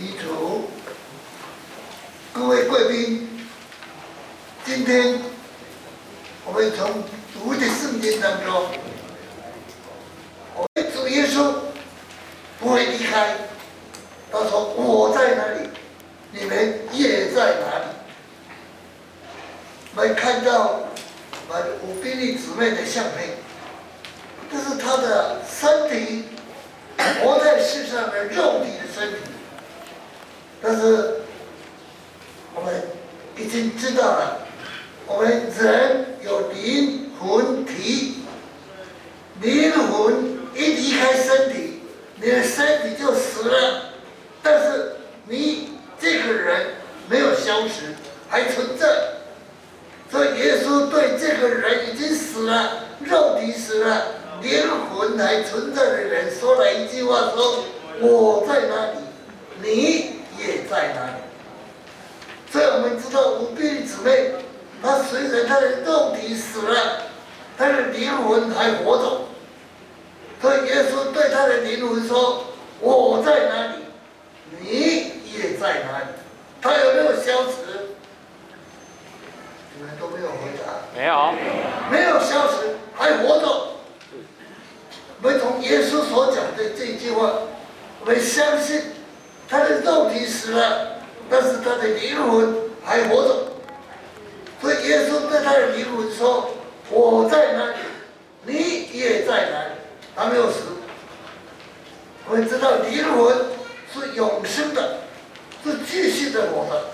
遗嘱，各位贵宾，今天我们从读的圣经当中，我们主耶稣不会离开，他说我在哪里，你们也在哪里。我们看到我们五宾利姊妹的相片，这是他的身体，活在世上的肉体的身体。但是我们已经知道了，我们人有灵魂体，灵魂一离开身体，你的身体就死了。但是你这个人没有消失，还存在。所以耶稣对这个人已经死了，肉体死了，灵魂还存在的人说了一句话：说我在哪里，你。也在哪里？所以我们知道五弟姊妹，她虽然她的肉体死了，但是灵魂还活着。所以耶稣对他的灵魂说：“我在哪里，你也在哪里。”他有没有消失？你们都没有回答。没有。没有消失，还活着。我们从耶稣所讲的这句话，我们相信。他的肉体死了，但是他的灵魂还活着。所以耶稣对他的灵魂说：“我在哪里，你也在哪里。”他没有死。我们知道灵魂是永生的，是继续的活着。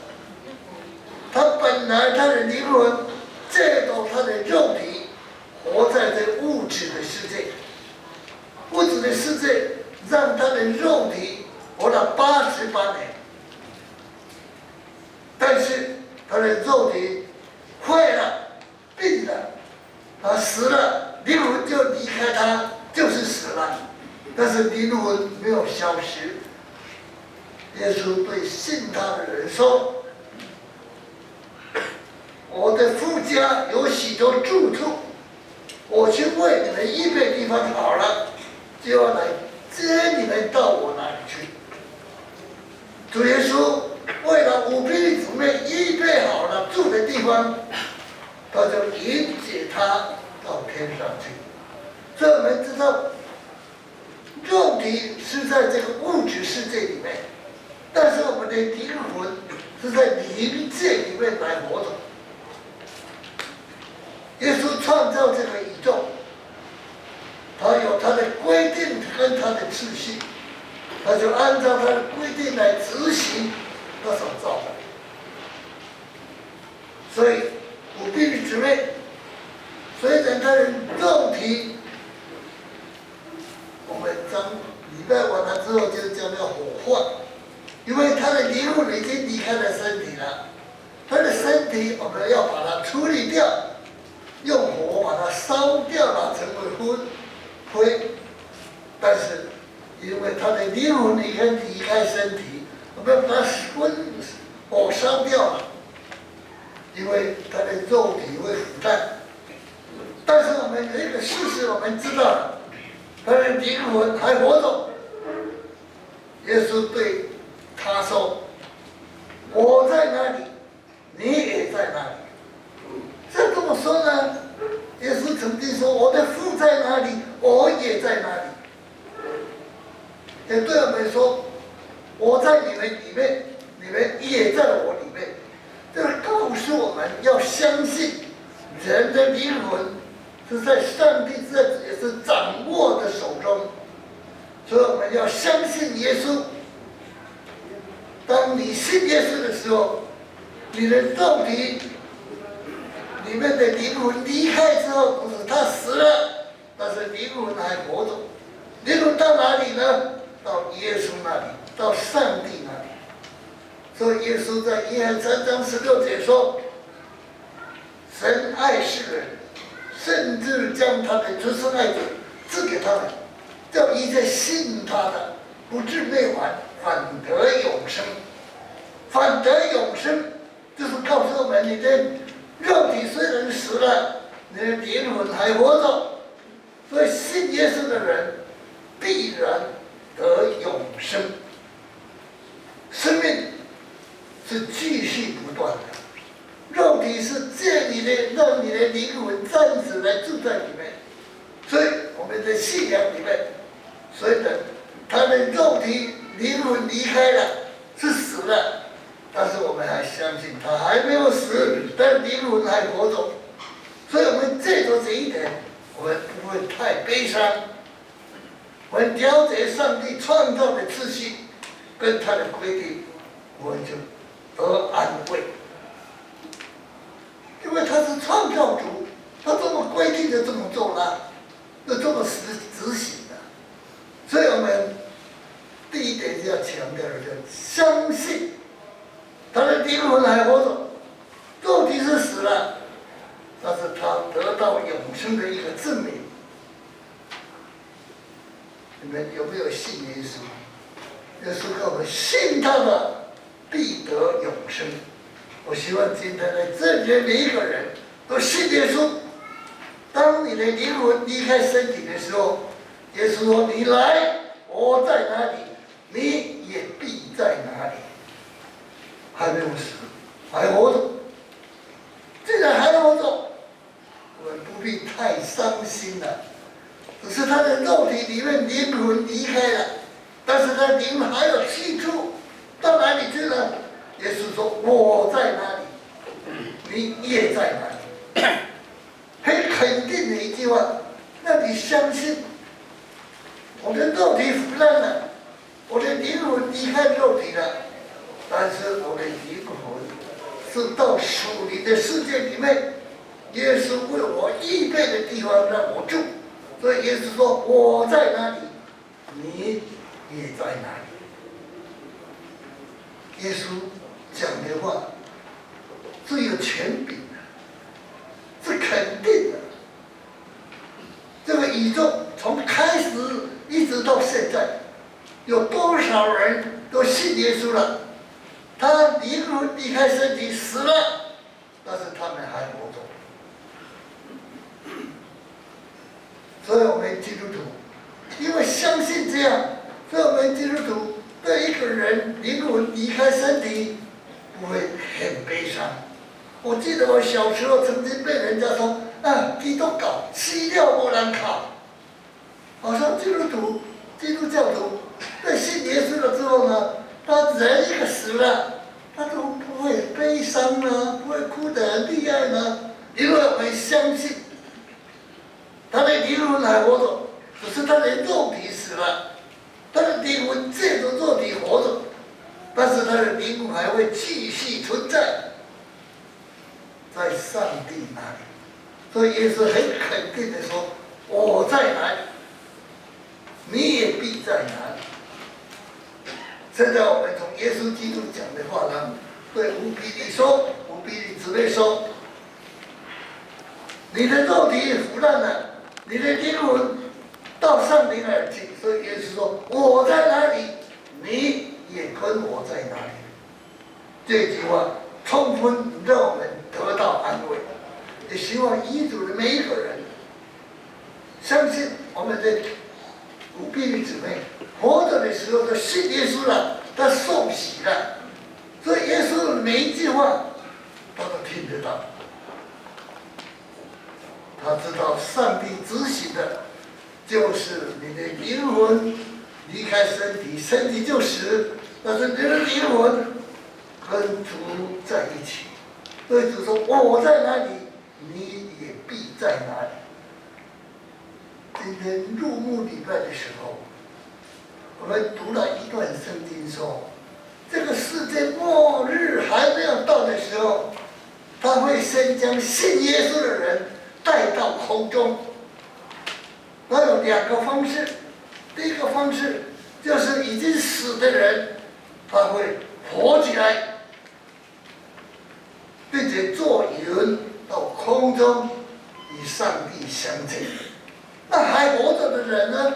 他本来他的灵魂借着他的肉体活在这物质的世界，物质的世界让他的肉体。活了八十八年，但是他的肉体坏了、病了，他死了，灵魂就离开他，就是死了。但是灵魂没有消失。耶稣对信他的人说：“我的父家有许多住处，我去为你们预备地方好了，就要来接你们到我那里去。”主耶稣为了五弟姊妹预备好了住的地方，他就迎接他到天上去。所以我们知道，肉体是在这个物质世界里面，但是我们的灵魂是在灵界里面来活着。耶稣创造这个宇宙，他有他的规定跟他的秩序。他就按照他的规定来执行他所造的，所以五弟姊妹，虽然他的肉体，我们将礼拜完了之后就叫做火化，因为他的灵魂已经离开了身体了，他的身体我们要把它处理掉，用火把它烧掉了，成为灰灰，但是。因为他的灵魂离开离开身体，我们把魂火烧掉了。因为他的肉体会腐烂，但是我们这个事实我们知道，他的灵魂还活着。耶稣对他说：“我在哪里，你也在哪里。”这怎么说呢？耶稣曾经说：“我的父在哪里，我也在哪里。”也对我们说，我在你们里面，你们也在我里面。这是告诉我们要相信，人的灵魂是在上帝这也是掌握的手中。所以我们要相信耶稣。当你信耶稣的时候，你的肉体里面的灵魂离开之后，不是他死了，但是灵魂还活着。灵魂到哪里呢？到耶稣那里，到上帝那里。所以耶稣在约翰三章十六节说：“神爱世人，甚至将他的出生爱子赐给他们，叫一切信他的不至灭亡，反得永生。反得永生，就是告诉我们：你的肉体虽然死了，你的灵魂还活着。所以信耶稣的人必然。得永生。生命是继续不断的。肉体是借你的让你的灵魂暂时来住在里面。所以我们在信仰里面所以等他们肉体灵魂离开了是死了但是我们还相信他还没有死但灵魂还活着。所以我们借着这一点我们不会太悲伤。我们了解上帝创造的秩序跟他的规定，我们就得安慰。因为他是创造主，他这么规定就这么做了，就这么实执行的。所以我们第一点要强调的，就相信他的灵魂还活着，肉体是死了，但是他得到永生的一个证明。你们有没有信耶稣？耶稣告诉我们，信他的必得永生。我希望今天在这里每一个人都信耶稣。当你的灵魂离开身体的时候，耶稣说：“你来，我在哪里，你也必在哪里。”还没有死，还活着。既然还活着，我们不必太伤心了。只是他的肉体里面灵魂离开了，但是他灵魂还有去处，到哪里去了？耶稣说：“我在哪里，你也在哪里。”很肯定的一句话，那你相信？我的肉体腐烂了，我的灵魂离开肉体了，但是我的灵魂是到属灵的世界里面，耶稣为我预备的地方让我住。所以耶稣说：“我在哪里，你也在哪里。”耶稣。讲的话是有权柄的，是肯定的。这个宇宙从开始一直到现在，有多少人都信耶稣了？他灵魂离开身体死了，但是他们还活着。基督徒，因为相信这样，所以我们基督徒对一个人灵魂离开身体。不会很悲伤。我记得我小时候曾经被人家说啊，基督教死掉不能考。好像基督徒、基督教徒在信耶稣了之后呢，他人一个死了，他都不会悲伤呢，不会哭得很厉害呢，因为我们相信他的灵魂还活着，只是他的肉体死了，他的灵魂借着肉体活着。但是他的灵魂还会继续存在，在上帝那里，所以耶稣很肯定的说：“我在哪里，你也必在哪里。”现在我们从耶稣基督讲的话呢，对无比的说：“无比的姊妹说，你的肉体腐烂了，你的灵魂到上帝那儿去。”所以耶稣说：“我在哪里，你。”也跟我在哪里？这句话充分让我们得到安慰。也希望遗嘱的每一个人相信我们的五弟姊妹活着的时候都信耶稣了，他受洗了，所以耶稣的每一句话他都听得到。他知道上帝执行的，就是你的灵魂离开身体，身体就死。但是你的灵魂跟主在一起，所以主说我在哪里，你也必在哪里。今天入墓礼拜的时候，我们读了一段圣经说，这个世界末日还没有到的时候，他会先将信耶稣的人带到空中。那有两个方式，第一个方式就是已经死的人。他会活起来，并且坐云到空中与上帝相见。那还活着的人呢？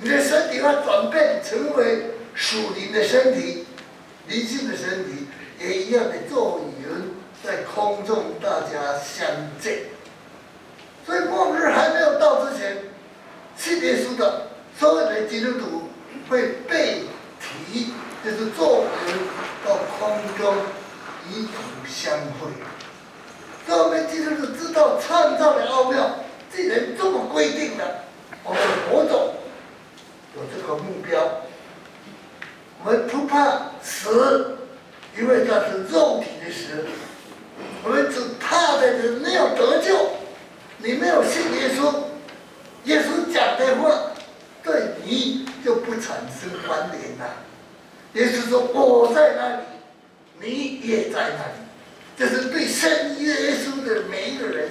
你的身体会转变成为属灵的身体，灵性的身体也一样的坐云在空中，大家相见。所以末日还没有到之前，信耶稣的所有的基督徒会被提。就是坐云到空中与主相会，所以我们基督徒知道创造的奥妙，既然这么规定了，我们活着有这个目标，我们不怕死，因为它是肉体的死，我们只怕的人没有得救，你没有信耶稣，耶稣讲的话对你就不产生关联了。耶稣说：“我在那里，你也在那里。”这是对信耶稣的每一个人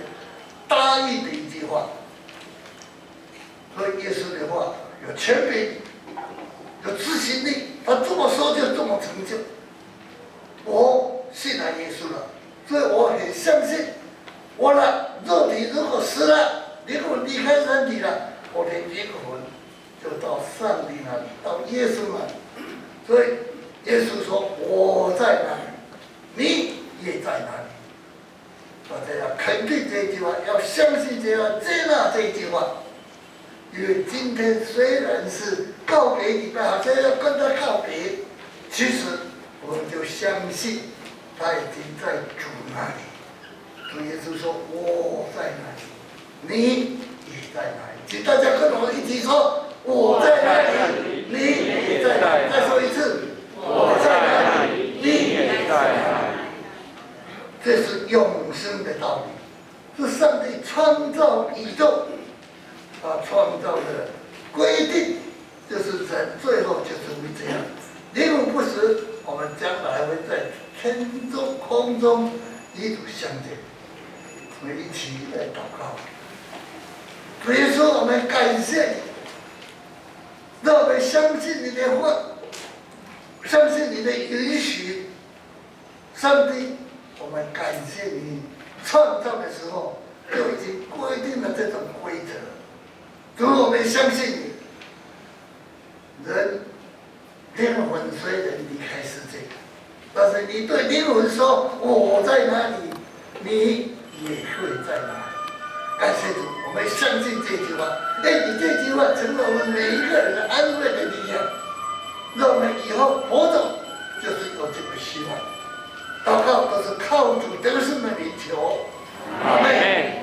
答应的一句话。所以耶稣的话有权柄，有执行力，他这么说就这么成就。我信了耶稣了，所以我很相信，我的肉体如果死了，灵魂离开身体了，我的灵魂就到上帝那里，到耶稣那里。所以耶稣说：“我在哪里，你也在哪里。”大家要肯定这句话，要相信这句话，接纳这句话。因为今天虽然是告别礼拜，好像要跟他告别，其实我们就相信他已经在主那里。主耶稣说：“我在哪里，你也在哪里。”请大家跟我一起说：“我在哪里，你也在哪里。”再说一次：“我在哪里，你也在哪里。”这是永生的道理，是上帝创造宇宙。他创造的规定就是人最后就是会这样，灵魂不死，我们将来会在天中空中一路相见。我们一起来祷告。所以说，我们感谢你，让我们相信你的话，相信你的允许。上帝，我们感谢你创造的时候就已经规定了这种规则。主，我们相信你。人灵魂虽然离开世界，但是你对灵魂说：“我在哪里，你也会在哪里。”感谢主，我们相信这句话。愿，你这句话成为我们每一个人的安慰的力量，让我们以后活着就是有这个希望。祷告都是靠主得胜的名求。阿门。